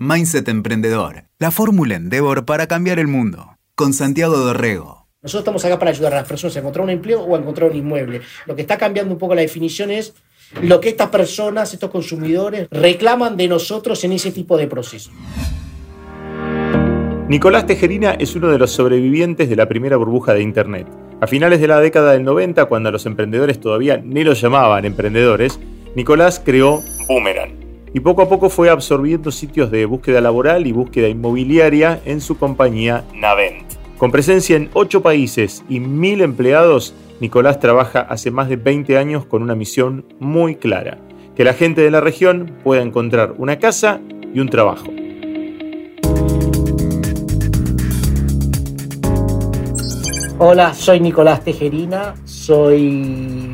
Mindset Emprendedor, la fórmula Endeavor para cambiar el mundo. Con Santiago Dorrego. Nosotros estamos acá para ayudar a las personas a encontrar un empleo o a encontrar un inmueble. Lo que está cambiando un poco la definición es lo que estas personas, estos consumidores, reclaman de nosotros en ese tipo de proceso. Nicolás Tejerina es uno de los sobrevivientes de la primera burbuja de Internet. A finales de la década del 90, cuando a los emprendedores todavía ni los llamaban emprendedores, Nicolás creó Boomerang. Y poco a poco fue absorbiendo sitios de búsqueda laboral y búsqueda inmobiliaria en su compañía Navent. Con presencia en 8 países y 1000 empleados, Nicolás trabaja hace más de 20 años con una misión muy clara, que la gente de la región pueda encontrar una casa y un trabajo. Hola, soy Nicolás Tejerina, soy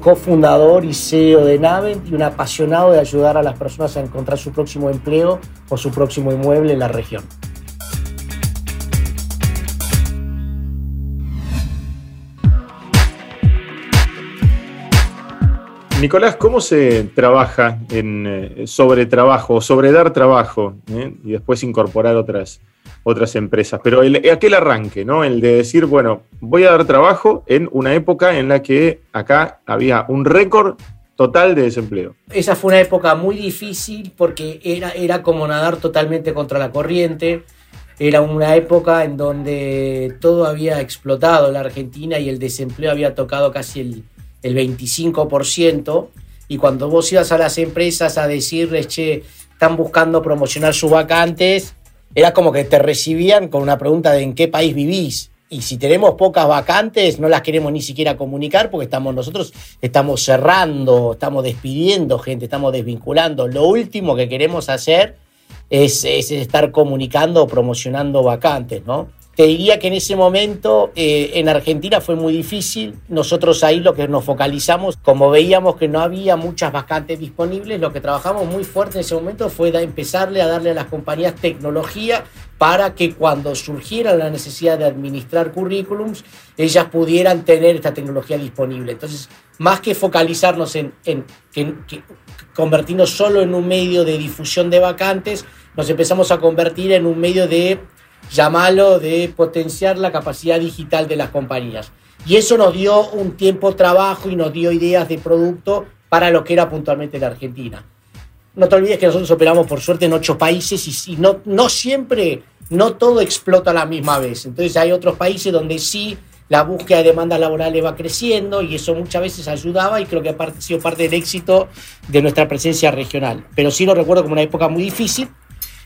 cofundador y CEO de Navent y un apasionado de ayudar a las personas a encontrar su próximo empleo o su próximo inmueble en la región. Nicolás, ¿cómo se trabaja eh, sobre trabajo, sobre dar trabajo eh? y después incorporar otras, otras empresas? Pero el, aquel arranque, ¿no? El de decir, bueno, voy a dar trabajo en una época en la que acá había un récord total de desempleo. Esa fue una época muy difícil porque era, era como nadar totalmente contra la corriente. Era una época en donde todo había explotado en la Argentina y el desempleo había tocado casi el el 25%, y cuando vos ibas a las empresas a decirles, che, están buscando promocionar sus vacantes, era como que te recibían con una pregunta de en qué país vivís. Y si tenemos pocas vacantes, no las queremos ni siquiera comunicar porque estamos nosotros estamos cerrando, estamos despidiendo gente, estamos desvinculando. Lo último que queremos hacer es, es estar comunicando o promocionando vacantes, ¿no? Te diría que en ese momento eh, en Argentina fue muy difícil. Nosotros ahí lo que nos focalizamos, como veíamos que no había muchas vacantes disponibles, lo que trabajamos muy fuerte en ese momento fue empezarle a darle a las compañías tecnología para que cuando surgiera la necesidad de administrar currículums, ellas pudieran tener esta tecnología disponible. Entonces, más que focalizarnos en, en convertirnos solo en un medio de difusión de vacantes, nos empezamos a convertir en un medio de llamarlo de potenciar la capacidad digital de las compañías. Y eso nos dio un tiempo trabajo y nos dio ideas de producto para lo que era puntualmente la Argentina. No te olvides que nosotros operamos por suerte en ocho países y, no, no siempre, no todo explota a la misma vez. Entonces hay otros países donde sí la búsqueda de demandas laborales va creciendo y eso muchas veces ayudaba y creo que ha sido parte del éxito de nuestra presencia regional. Pero sí lo recuerdo como una época muy difícil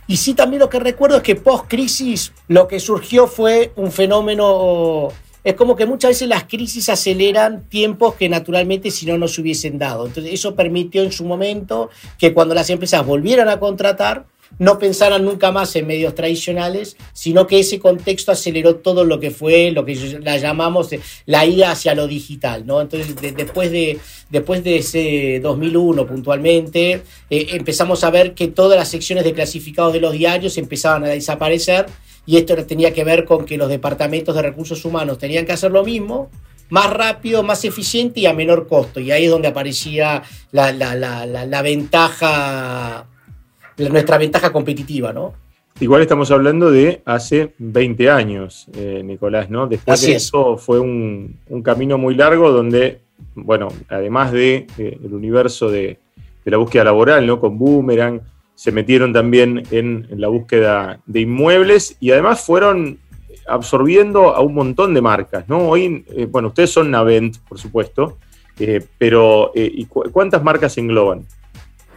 y sí también lo que recuerdo es que post-crisis lo que surgió fue un fenómeno... Es como que muchas veces las crisis aceleran tiempos que naturalmente si no nos hubiesen dado. Entonces eso permitió en su momento que cuando las empresas volvieran a contratar, no pensaran nunca más en medios tradicionales, sino que ese contexto aceleró todo lo que fue, lo que la llamamos la ida hacia lo digital. ¿no? Entonces, después, de, después de ese 2001 puntualmente, eh, empezamos a ver que todas las secciones de clasificados de los diarios empezaban a desaparecer y esto tenía que ver con que los departamentos de recursos humanos tenían que hacer lo mismo, más rápido, más eficiente y a menor costo. Y ahí es donde aparecía la, la, la, la ventaja nuestra ventaja competitiva, ¿no? Igual estamos hablando de hace 20 años, eh, Nicolás, ¿no? Después de eso fue un, camino muy largo donde, bueno, además de eh, el universo de, la búsqueda laboral, ¿no? Con Boomerang, se metieron también en, la búsqueda de inmuebles y además fueron absorbiendo a un montón de marcas, ¿no? Hoy, eh, bueno, ustedes son Navent, por supuesto, pero ¿y ¿cuántas marcas engloban?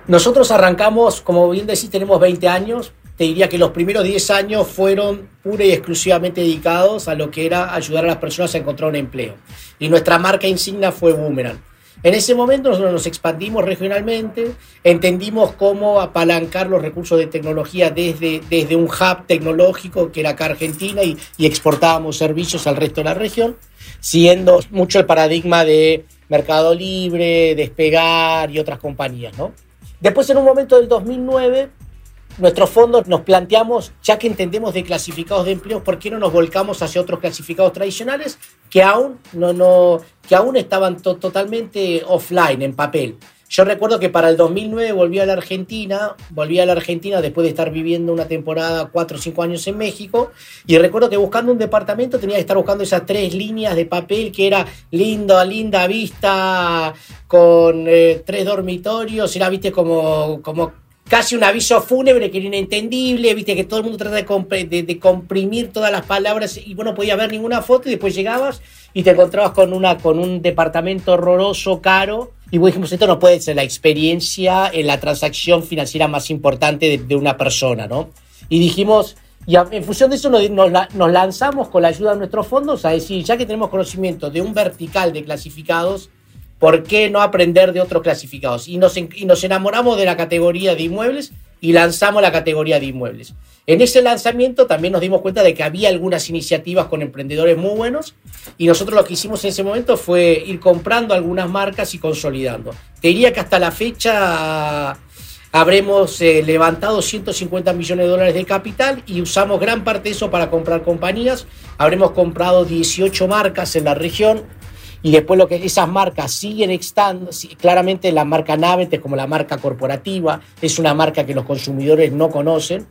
Nosotros arrancamos, como bien decís, tenemos 20 años. Te diría que los primeros 10 años fueron pura y exclusivamente dedicados a lo que era ayudar a las personas a encontrar un empleo. Y nuestra marca insignia fue Boomerang. En ese momento nosotros nos expandimos regionalmente, entendimos cómo apalancar los recursos de tecnología desde, desde un hub tecnológico que era acá Argentina y, y exportábamos servicios al resto de la región, siguiendo mucho el paradigma de Mercado Libre, Despegar y otras compañías, ¿no? Después, en un momento del 2009, nuestros fondos nos planteamos, ya que entendemos de clasificados de empleos, ¿por qué no nos volcamos hacia otros clasificados tradicionales que aún, no, no, que aún estaban totalmente offline, en papel? Yo recuerdo que para el 2009 volví a la Argentina, volví a la Argentina después de estar viviendo una temporada, cuatro o cinco años en México, y recuerdo que buscando un departamento tenía que estar buscando esas tres líneas de papel que era lindo, linda vista, con eh, tres dormitorios, era, viste, como, como casi un aviso fúnebre que era inentendible, viste que todo el mundo trata de, de, comprimir todas las palabras y bueno, podía ver ninguna foto y después llegabas y te encontrabas con, una, con un departamento horroroso, caro, y vos dijimos, esto no puede ser la experiencia en la transacción financiera más importante de, una persona, ¿no? Y dijimos, y en función de eso nos, nos, lanzamos con la ayuda de nuestros fondos a decir, ya que tenemos conocimiento de un vertical de clasificados, ¿por qué no aprender de otros clasificados? Y nos, y nos enamoramos de la categoría de inmuebles y lanzamos la categoría de inmuebles. En ese lanzamiento también nos dimos cuenta de que había algunas iniciativas con emprendedores muy buenos y nosotros lo que hicimos en ese momento fue ir comprando algunas marcas y consolidando. Te diría que hasta la fecha habremos eh, levantado 150 millones de dólares de capital y usamos gran parte de eso para comprar compañías. Habremos comprado 18 marcas en la región y después lo que esas marcas siguen estando, claramente la marca Navete como la marca corporativa, es una marca que los consumidores no conocen,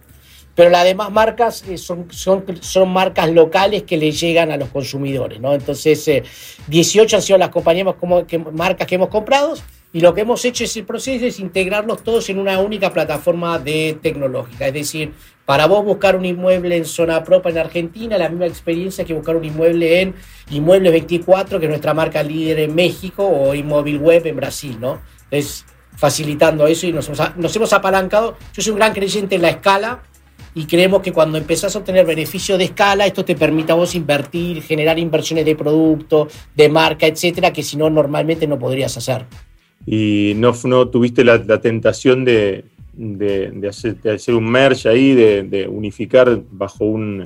pero las demás marcas eh, son, son, son marcas locales que le llegan a los consumidores, ¿no? Entonces, 18 eh, han sido las compañías como, que, marcas que hemos comprado y lo que hemos hecho es el proceso es integrarlos todos en una única plataforma de tecnológica, es decir, para vos buscar un inmueble en zona propia en Argentina, la misma experiencia que buscar un inmueble en Inmuebles 24, que es nuestra marca líder en México, o Inmóvil Web en Brasil, ¿no? Es facilitando eso y nos, nos hemos apalancado. Yo soy un gran creyente en la escala y creemos que cuando empezás a obtener beneficio de escala, esto te permite a vos invertir, generar inversiones de producto, de marca, etcétera, que si no, normalmente no podrías hacer. ¿Y no, no tuviste la tentación de, de, hacer, un merge ahí, de, unificar bajo un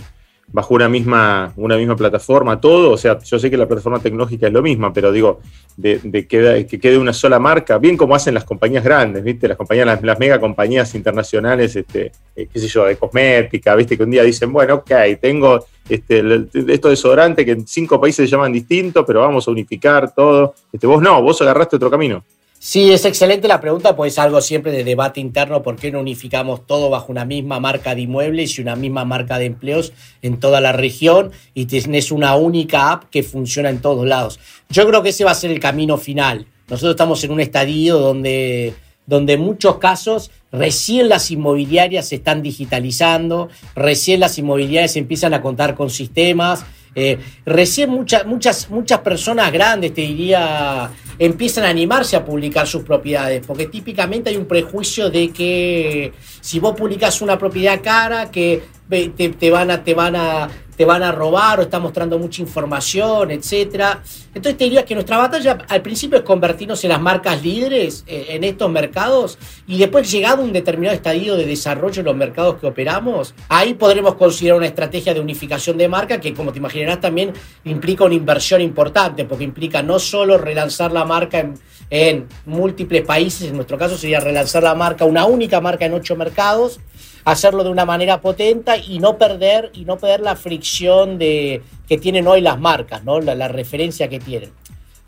bajo una misma, una misma plataforma todo, o sea, yo sé que la plataforma tecnológica es lo misma, pero digo, de, que, que quede una sola marca, bien como hacen las compañías grandes, ¿viste? Las compañías, las, mega compañías internacionales, este, eh, qué sé yo, de cosmética, ¿viste? Que un día dicen, bueno, ok, tengo este, esto desodorante que en cinco países se llaman distinto, pero vamos a unificar todo. Este, vos no, vos agarraste otro camino. Sí, es excelente la pregunta, pues es algo siempre de debate interno, ¿por qué no unificamos todo bajo una misma marca de inmuebles y una misma marca de empleos en toda la región y tienes una única app que funciona en todos lados? Yo creo que ese va a ser el camino final. Nosotros estamos en un estadio donde, donde en muchos casos recién las inmobiliarias se están digitalizando, recién las inmobiliarias empiezan a contar con sistemas, eh, recién muchas, muchas, muchas personas grandes, te diría, empiezan a animarse a publicar sus propiedades, porque típicamente hay un prejuicio de que si vos publicas una propiedad cara, que te, van a, te van a te van a robar o está mostrando mucha información, etcétera. Entonces te diría que nuestra batalla al principio es convertirnos en las marcas líderes eh, en estos mercados y después llegado a un determinado estadio de desarrollo en los mercados que operamos, ahí podremos considerar una estrategia de unificación de marca que como te imaginarás también implica una inversión importante porque implica no solo relanzar la marca en múltiples países, en nuestro caso sería relanzar la marca, una única marca en ocho mercados, hacerlo de una manera potente y no perder y no perder la fricción de que tienen hoy las marcas, ¿no? La, referencia que tienen.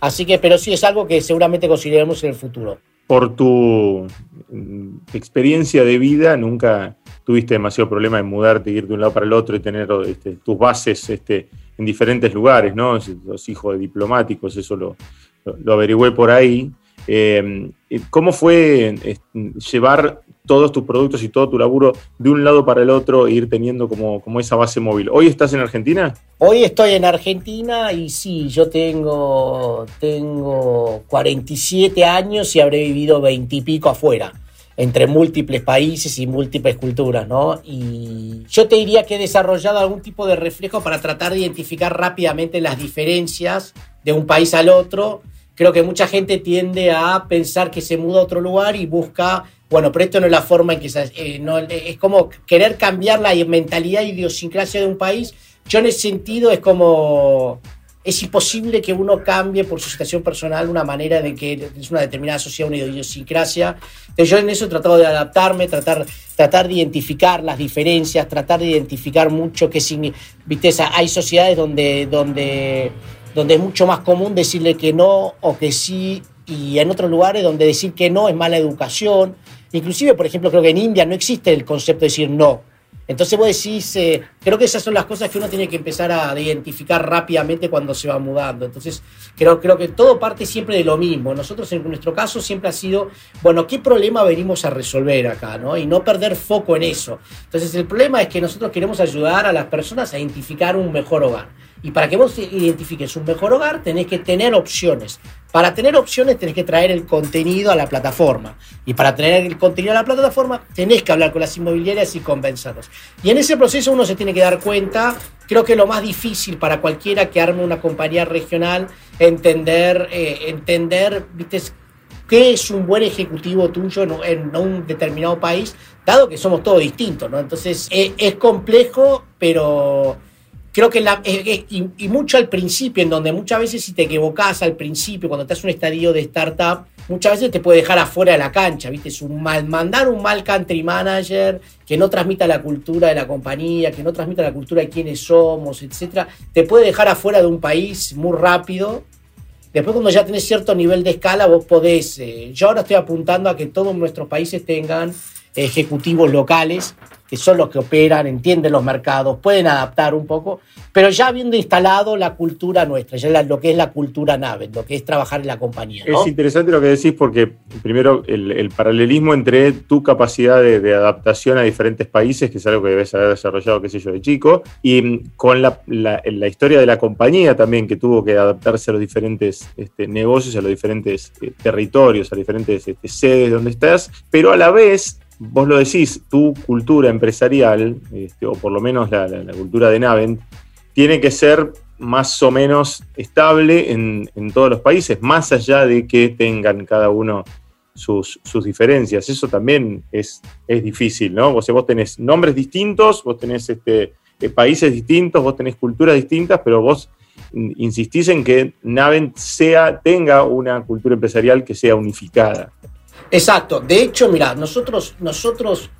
Así que, pero sí es algo que seguramente consideremos en el futuro. Por tu mm, experiencia de vida, nunca tuviste demasiado problema en mudarte, ir de un lado para el otro y tener este, tus bases este, en diferentes lugares, ¿no? Los hijos de diplomáticos, eso lo, lo, averigüé por ahí. Eh, ¿Cómo fue llevar todos tus productos y todo tu laburo de un lado para el otro e ir teniendo como, como esa base móvil. ¿Hoy estás en Argentina? Hoy estoy en Argentina y sí, yo tengo, tengo 47 años y habré vivido 20 y pico afuera entre múltiples países y múltiples culturas, ¿no? Y yo te diría que he desarrollado algún tipo de reflejo para tratar de identificar rápidamente las diferencias de un país al otro. Creo que mucha gente tiende a pensar que se muda a otro lugar y busca bueno, pero esto no es la forma en que se, eh, no, es como querer cambiar la mentalidad e idiosincrasia de un país. Yo en ese sentido es como es imposible que uno cambie por su situación personal una manera de que es una determinada sociedad, una idiosincrasia. Entonces yo en eso he tratado de adaptarme, tratar, tratar de identificar las diferencias, tratar de identificar mucho qué significa. Viste, hay sociedades donde, donde, donde es mucho más común decirle que no o que sí y en otros lugares donde decir que no es mala educación. Inclusive, por ejemplo, creo que en India no existe el concepto de decir no. Entonces vos decís, eh, creo que esas son las cosas que uno tiene que empezar a identificar rápidamente cuando se va mudando. Entonces creo, creo que todo parte siempre de lo mismo. Nosotros en nuestro caso siempre ha sido, bueno, ¿qué problema venimos a resolver acá? ¿no? Y no perder foco en eso. Entonces el problema es que nosotros queremos ayudar a las personas a identificar un mejor hogar. Y para que vos identifiques un mejor hogar, tenés que tener opciones. Para tener opciones tenés que traer el contenido a la plataforma. Y para tener el contenido a la plataforma tenés que hablar con las inmobiliarias y convencerlos. Y en ese proceso uno se tiene que dar cuenta, creo que lo más difícil para cualquiera que arme una compañía regional, entender, eh, entender, viste, qué es un buen ejecutivo tuyo en, un determinado país, dado que somos todos distintos, ¿no? Entonces eh, es complejo, pero creo que la, y, mucho al principio, en donde muchas veces si te equivocás al principio, cuando estás en un estadio de startup, muchas veces te puede dejar afuera de la cancha, ¿viste? Es un mal, mandar un mal country manager que no transmita la cultura de la compañía, que no transmita la cultura de quiénes somos, etcétera, te puede dejar afuera de un país muy rápido. Después cuando ya tenés cierto nivel de escala, vos podés, eh, yo ahora estoy apuntando a que todos nuestros países tengan ejecutivos locales que son los que operan, entienden los mercados, pueden adaptar un poco, pero ya habiendo instalado la cultura nuestra, ya lo que es la cultura nave, lo que es trabajar en la compañía. Es interesante lo que decís porque primero el, paralelismo entre tu capacidad de, adaptación a diferentes países, que es algo que debes haber desarrollado, qué sé yo, de chico, y mm, con la, historia de la compañía también, que tuvo que adaptarse a los diferentes este, negocios, a los diferentes eh, territorios, a las diferentes este, sedes donde estás, pero a la vez vos lo decís, tu cultura empresarial, este, o por lo menos la, cultura de Navent, tiene que ser más o menos estable en, todos los países, más allá de que tengan cada uno sus, diferencias. Eso también es, es difícil, ¿no? O sea, vos tenés nombres distintos, vos tenés este, eh, países distintos, vos tenés culturas distintas, pero vos insistís en que Navent sea, tenga una cultura empresarial que sea unificada. Exacto. De hecho, mira, nosotros, nosotros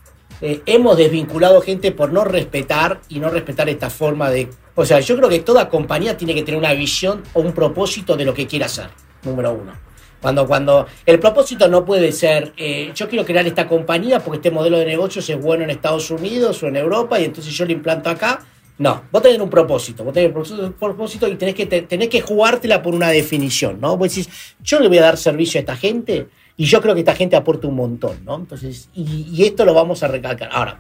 eh, hemos desvinculado gente por no respetar y no respetar esta forma de... O sea, yo creo que toda compañía tiene que tener una visión o un propósito de lo que quiere hacer, número uno. Cuando, cuando el propósito no puede ser, eh, yo quiero crear esta compañía porque este modelo de negocios es bueno en Estados Unidos o en Europa y entonces yo lo implanto acá. No, vos tenés un propósito, vos tenés un propósito y tenés que, tenés que jugártela por una definición, ¿no? Vos decís, yo le voy a dar servicio a esta gente y yo creo que esta gente aporta un montón, ¿no? Entonces, y, esto lo vamos a recalcar. Ahora,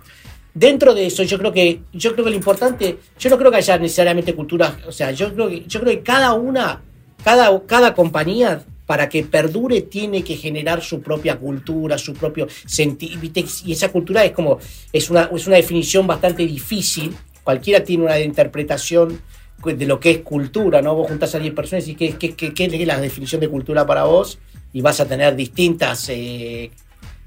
dentro de eso, yo creo que, yo creo que lo importante, yo no creo que haya necesariamente culturas, o sea, yo creo que, yo creo que cada una, cada, cada compañía para que perdure tiene que generar su propia cultura, su propio sentido. Y esa cultura es como, es una, es una definición bastante difícil. Cualquiera tiene una interpretación de lo que es cultura, ¿no? Vos juntás a 10 personas y ¿qué, qué, qué, qué es la definición de cultura para vos? Y vas a tener distintas eh,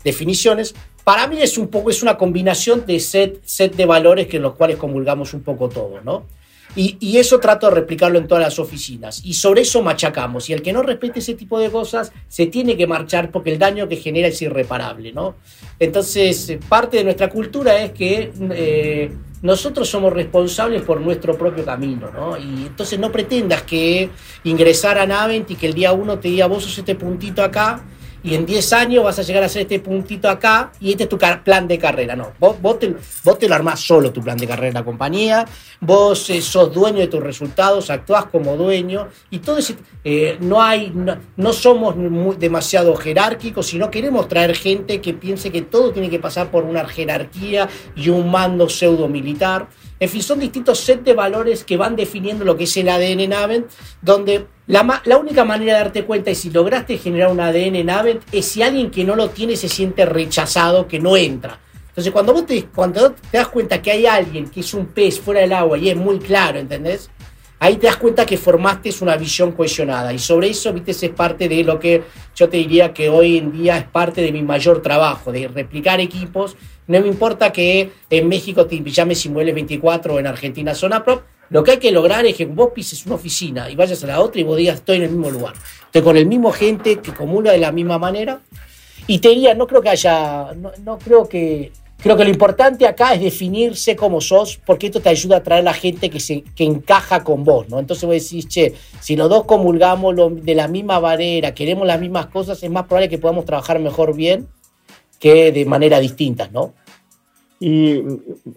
definiciones. Para mí es un poco, es una combinación de set, set de valores que en los cuales comulgamos un poco todos, ¿no? Y, eso trato de replicarlo en todas las oficinas. Y sobre eso machacamos. Y el que no respete ese tipo de cosas se tiene que marchar porque el daño que genera es irreparable, ¿no? Entonces, parte de nuestra cultura es que eh, nosotros somos responsables por nuestro propio camino, ¿no? Y entonces no pretendas que ingresar a Navent y que el día uno te diga, vos sos este puntito acá, y en 10 años vas a llegar a hacer este puntito acá y este es tu plan de carrera. No, vos, vos, te, vos te lo armás solo tu plan de carrera en la compañía, vos eh, sos dueño de tus resultados, actuás como dueño y todo ese... Eh, no hay, no, somos demasiado jerárquicos, sino queremos traer gente que piense que todo tiene que pasar por una jerarquía y un mando pseudo militar. En fin, son distintos set de valores que van definiendo lo que es el ADN Navent, donde la, la, única manera de darte cuenta y si lograste generar un ADN Navent es si alguien que no lo tiene se siente rechazado, que no entra. Entonces, cuando vos te, cuando te das cuenta que hay alguien que es un pez fuera del agua y es muy claro, ¿entendés? Ahí te das cuenta que formaste una visión cohesionada. Y sobre eso, viste, es parte de lo que yo te diría que hoy en día es parte de mi mayor trabajo, de replicar equipos. No me importa que en México te llames Inmuebles 24 o en Argentina Zona Pro, lo que hay que lograr es que vos pises una oficina y vayas a la otra y vos digas, estoy en el mismo lugar. Estoy con el mismo gente que comula de la misma manera. Y te diría, no creo que haya, no, creo que, Creo que lo importante acá es definirse como sos, porque esto te ayuda a atraer a la gente que, se, que encaja con vos, ¿no? Entonces vos decís, che, si los dos comulgamos de la misma manera, queremos las mismas cosas, es más probable que podamos trabajar mejor bien que de manera distinta, ¿no? Y,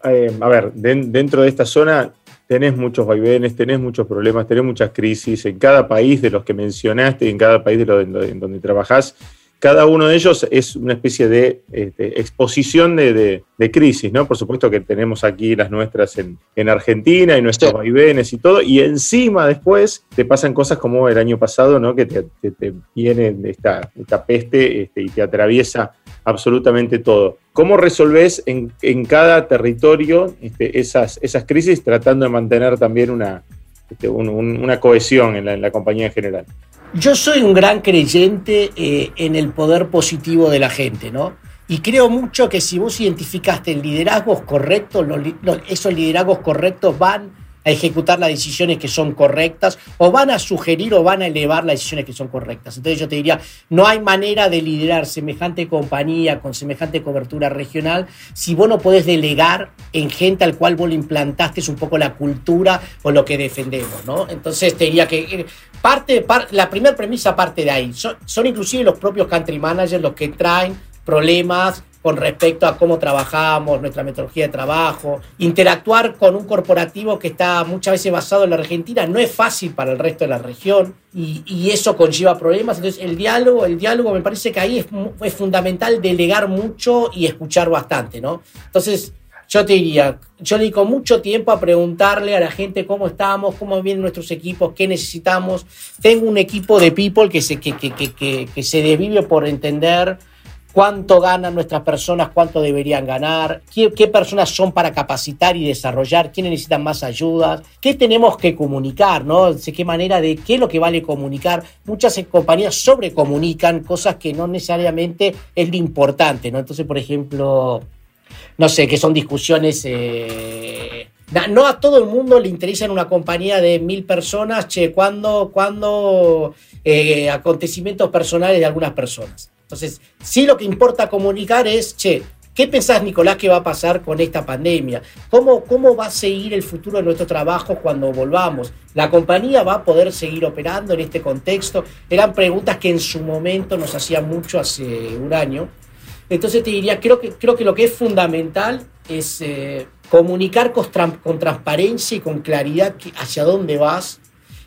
eh, a ver, dentro de esta zona tenés muchos vaivenes, tenés muchos problemas, tenés muchas crisis en cada país de los que mencionaste, en cada país de lo, en donde trabajás cada uno de ellos es una especie de este, exposición de, crisis, ¿no? Por supuesto que tenemos aquí las nuestras en, Argentina y nuestros vaivenes y todo, y encima después te pasan cosas como el año pasado, ¿no? Que te, viene esta, esta peste este, y te atraviesa absolutamente todo. ¿Cómo resolvés en, cada territorio este, esas, esas crisis tratando de mantener también una, una cohesión en la compañía en general? Yo soy un gran creyente eh, en el poder positivo de la gente, ¿no? Y creo mucho que si vos identificaste liderazgos correctos, esos liderazgos correctos van a ejecutar las decisiones que son correctas o van a sugerir o van a elevar las decisiones que son correctas. Entonces yo te diría, no hay manera de liderar semejante compañía con semejante cobertura regional si vos no podés delegar en gente al cual vos le implantaste un poco la cultura o lo que defendemos, ¿no? Entonces te diría que eh, parte, la primera premisa parte de ahí. Son, son inclusive los propios country managers los que traen problemas con respecto a cómo trabajamos, nuestra metodología de trabajo. Interactuar con un corporativo que está muchas veces basado en la Argentina no es fácil para el resto de la región y, eso conlleva problemas. Entonces, el diálogo, el diálogo me parece que ahí es, fundamental delegar mucho y escuchar bastante, ¿no? Entonces, yo te diría, yo dedico mucho tiempo a preguntarle a la gente cómo estamos, cómo vienen nuestros equipos, qué necesitamos. Tengo un equipo de people que se, que, que, que, que se desvive por entender cuánto ganan nuestras personas, cuánto deberían ganar, qué, personas son para capacitar y desarrollar, quiénes necesitan más ayudas, qué tenemos que comunicar, ¿no? De qué manera, de qué es lo que vale comunicar. Muchas compañías sobrecomunican cosas que no necesariamente es lo importante, ¿no? Entonces, por ejemplo, no sé, que son discusiones... Eh, no a todo el mundo le interesa en una compañía de mil personas, che, cuando, cuando eh, acontecimientos personales de algunas personas. Entonces, sí lo que importa comunicar es, che, ¿qué pensás, Nicolás, que va a pasar con esta pandemia? ¿Cómo, ¿Cómo va a seguir el futuro de nuestro trabajo cuando volvamos? ¿La compañía va a poder seguir operando en este contexto? Eran preguntas que en su momento nos hacían mucho hace un año. Entonces te diría, creo que, creo que lo que es fundamental es eh, comunicar con, transparencia y con claridad hacia dónde vas.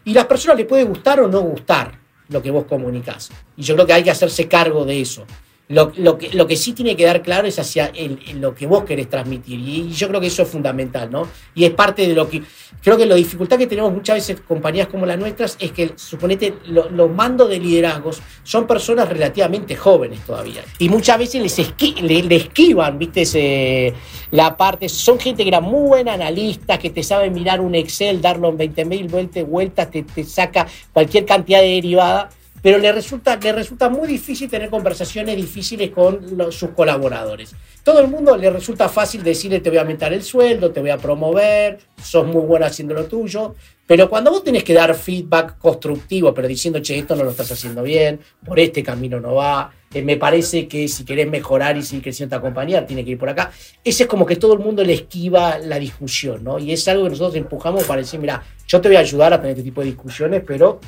Y las personas le puede gustar o no gustar lo que vos comunicás. Y yo creo que hay que hacerse cargo de eso. Lo, lo, que, lo que sí tiene que dar claro es hacia el, lo que vos querés transmitir. Y, yo creo que eso es fundamental, ¿no? Y es parte de lo que. Creo que la dificultad que tenemos muchas veces compañías como las nuestras es que, suponete, los mandos de liderazgos son personas relativamente jóvenes todavía. Y muchas veces les, le, esquivan, ¿viste? la parte. Son gente que era muy buena analista, que te sabe mirar un Excel, darlo en 20.000 vueltas, te, te saca cualquier cantidad de derivada pero le resulta, le resulta muy difícil tener conversaciones difíciles con sus colaboradores. Todo el mundo le resulta fácil decirle te voy a aumentar el sueldo, te voy a promover, sos muy bueno haciendo lo tuyo, pero cuando vos tenés que dar feedback constructivo, pero diciendo, che, esto no lo estás haciendo bien, por este camino no va, eh, me parece que si querés mejorar y seguir creciendo esta compañía, tiene que ir por acá. Ese es como que todo el mundo le esquiva la discusión, ¿no? Y es algo que nosotros empujamos para decir, mira, yo te voy a ayudar a tener este tipo de discusiones, pero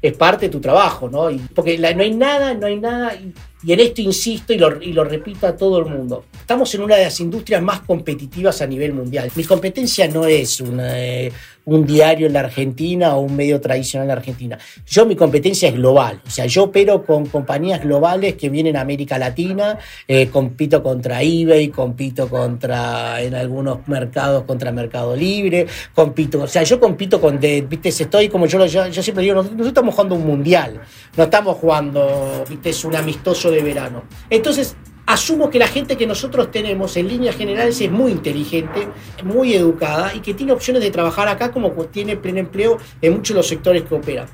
es parte de tu trabajo, ¿no? porque no hay nada, no hay nada, y, en esto insisto y lo, y lo repito a todo el mundo. Estamos en una de las industrias más competitivas a nivel mundial. Mi competencia no es una, eh, un diario en la Argentina o un medio tradicional en la Argentina. Yo mi competencia es global, o sea, yo opero con compañías globales que vienen a América Latina, eh, compito contra eBay, compito contra, en algunos mercados, contra Mercado Libre, compito, o sea, yo compito con, de, viste, estoy como yo, yo, yo siempre digo, nosotros, estamos jugando un mundial, no estamos jugando, viste, un amistoso de verano. Entonces, asumo que la gente que nosotros tenemos en líneas generales es muy inteligente, muy educada y que tiene opciones de trabajar acá como tiene pleno empleo en muchos de los sectores que opera.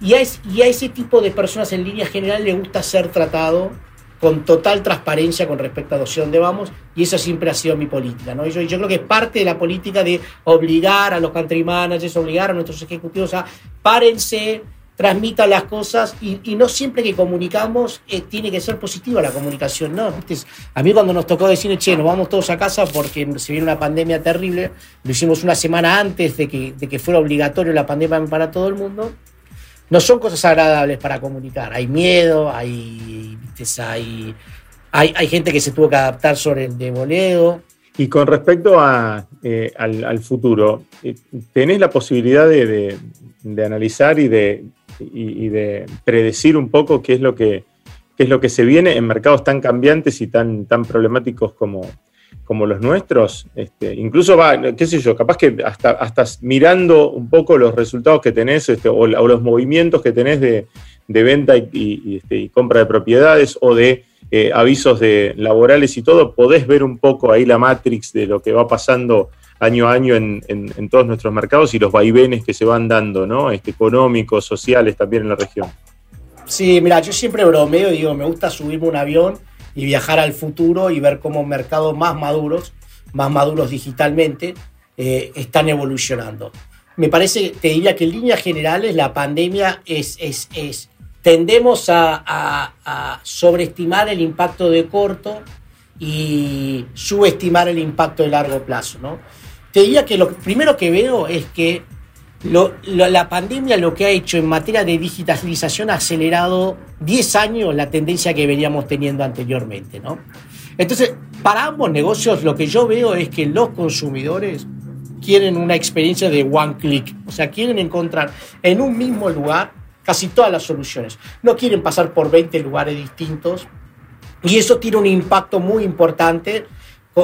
Y a, ese tipo de personas en líneas generales le gusta ser tratado con total transparencia con respecto a dónde vamos, y eso siempre ha sido mi política. Yo, yo creo que es parte de la política de obligar a los country managers, obligar a nuestros ejecutivos a párense, transmita las cosas y, no siempre que comunicamos eh, tiene que ser positiva la comunicación, ¿no? A mí cuando nos tocó decir, che, nos vamos todos a casa porque se viene una pandemia terrible, lo hicimos una semana antes de que, de que fuera obligatorio la pandemia para todo el mundo, no son cosas agradables para comunicar. Hay miedo, hay, hay, hay, gente que se tuvo que adaptar sobre el de. Y con respecto a, eh, al, futuro, eh, ¿tenés la posibilidad de, de analizar y de, y, de predecir un poco qué es lo que, es lo que se viene en mercados tan cambiantes y tan, tan problemáticos como, como los nuestros, este, incluso va, qué sé yo, capaz que hasta, hasta mirando un poco los resultados que tenés este, o, los movimientos que tenés de, venta y, este, compra de propiedades o de eh, avisos de laborales y todo, podés ver un poco ahí la matrix de lo que va pasando año a año en, todos nuestros mercados y los vaivenes que se van dando, ¿no? Este, económicos, sociales también en la región. Sí, mira, yo siempre bromeo y digo, me gusta subirme un avión y viajar al futuro y ver cómo mercados más maduros, más maduros digitalmente, eh, están evolucionando. Me parece, te diría que en líneas generales la pandemia es, es tendemos a, a sobreestimar el impacto de corto y subestimar el impacto de largo plazo, ¿no? te diría que lo primero que veo es que la pandemia lo que ha hecho en materia de digitalización ha acelerado 10 años la tendencia que veníamos teniendo anteriormente. ¿no? Entonces, para ambos negocios lo que yo veo es que los consumidores quieren una experiencia de one click, o sea, quieren encontrar en un mismo lugar casi todas las soluciones. No quieren pasar por 20 lugares distintos y eso tiene un impacto muy importante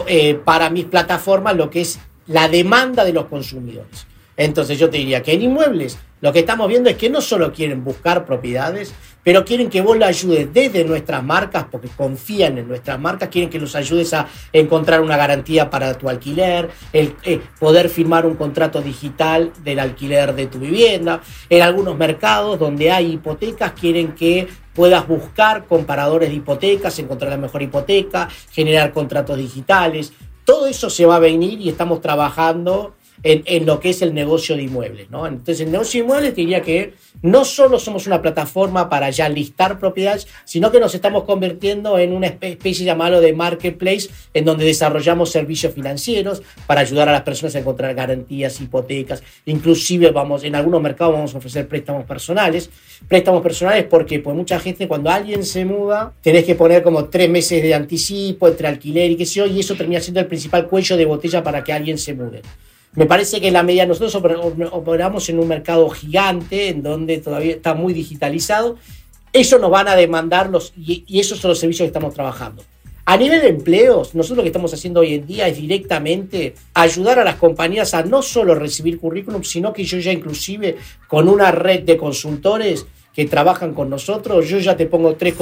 eh, para mis plataformas, lo que es la demanda de los consumidores. Entonces yo te diría que en inmuebles lo que estamos viendo es que no solo quieren buscar propiedades, pero quieren que vos la ayudes desde nuestras marcas, porque confían en nuestras marcas, quieren que los ayudes a encontrar una garantía para tu alquiler, el eh, poder firmar un contrato digital del alquiler de tu vivienda. En algunos mercados donde hay hipotecas quieren que puedas buscar comparadores de hipotecas, encontrar la mejor hipoteca, generar contratos digitales. Todo eso se va a venir y estamos trabajando en, lo que es el negocio de inmuebles. ¿no? Entonces, el negocio de inmuebles diría que no solo somos una plataforma para ya listar propiedades, sino que nos estamos convirtiendo en una especie llamada de marketplace, en donde desarrollamos servicios financieros para ayudar a las personas a encontrar garantías, hipotecas, inclusive vamos, en algunos mercados vamos a ofrecer préstamos personales. Préstamos personales porque pues mucha gente cuando alguien se muda, tenés que poner como tres meses de anticipo entre alquiler y qué sé yo, y eso termina siendo el principal cuello de botella para que alguien se mude. Me parece que en la medida nosotros operamos en un mercado gigante, en donde todavía está muy digitalizado. Eso nos van a demandar los, y, esos son los servicios que estamos trabajando. A nivel de empleos, nosotros lo que estamos haciendo hoy en día es directamente ayudar a las compañías a no solo recibir currículum, sino que yo ya inclusive con una red de consultores que trabajan con nosotros, yo ya te pongo tres,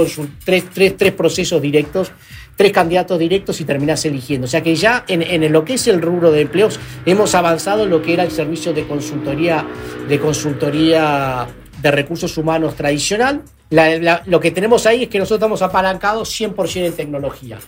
tres, tres, tres procesos directos tres candidatos directos y terminás eligiendo. O sea que ya en, lo que es el rubro de empleos hemos avanzado en lo que era el servicio de consultoría, de consultoría de recursos humanos tradicional. lo que tenemos ahí es que nosotros estamos apalancados 100% en tecnología.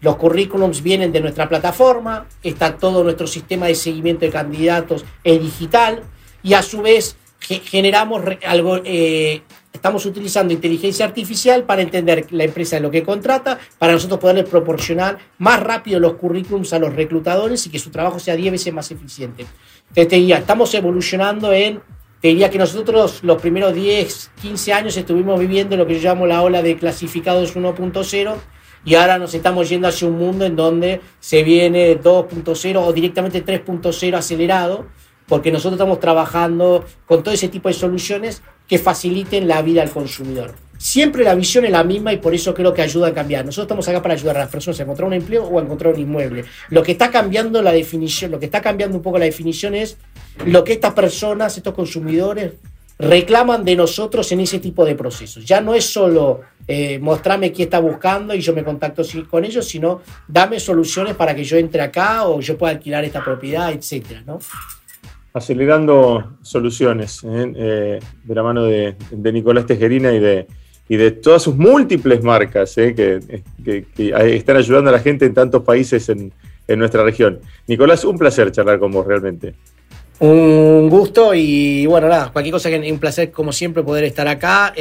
Los currículums vienen de nuestra plataforma, está todo nuestro sistema de seguimiento de candidatos en digital y a su vez generamos algo, eh, estamos utilizando inteligencia artificial para entender la empresa lo que contrata, para nosotros poderles proporcionar más rápido los currículums a los reclutadores y que su trabajo sea 10 veces más eficiente. Entonces te diría, estamos evolucionando en, te diría que nosotros los primeros 10, 15 años estuvimos viviendo lo que yo llamo la ola de clasificados 1.0 y ahora nos estamos yendo hacia un mundo en donde se viene 2.0 o directamente 3.0 acelerado, porque nosotros estamos trabajando con todo ese tipo de soluciones que faciliten la vida al consumidor. Siempre la visión es la misma y por eso creo que ayuda a cambiar. Nosotros estamos acá para ayudar a las personas a encontrar un empleo o a encontrar un inmueble. Lo que está cambiando la definición, lo que está cambiando un poco la definición es lo que estas personas, estos consumidores, reclaman de nosotros en ese tipo de procesos. Ya no es solo eh, mostrarme qué está buscando y yo me contacto con ellos, sino dame soluciones para que yo entre acá o yo pueda alquilar esta propiedad, etcétera, ¿no? Acelerando soluciones ¿eh? Eh, de la mano de, Nicolás Tejerina y de, y de todas sus múltiples marcas ¿eh? que, están ayudando a la gente en tantos países en, nuestra región. Nicolás, un placer charlar con vos realmente. Un gusto y bueno, nada, cualquier cosa que un placer como siempre poder estar acá.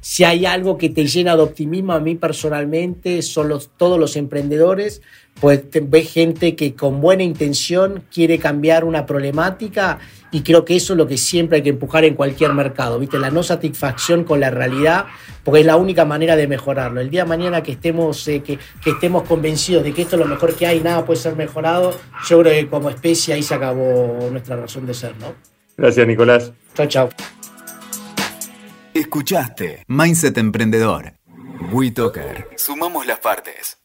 Si hay algo que te llena de optimismo a mí personalmente, son los, todos los emprendedores, pues ves gente que con buena intención quiere cambiar una problemática y creo que eso es lo que siempre hay que empujar en cualquier mercado, ¿viste? La no satisfacción con la realidad, porque es la única manera de mejorarlo. El día de mañana que estemos, eh, que, que, estemos convencidos de que esto es lo mejor que hay, nada puede ser mejorado, yo creo que como especie ahí se acabó nuestra razón de ser, ¿no? Gracias, Nicolás. Chao, chao. Escuchaste Mindset Emprendedor. WeToker. Sumamos las partes.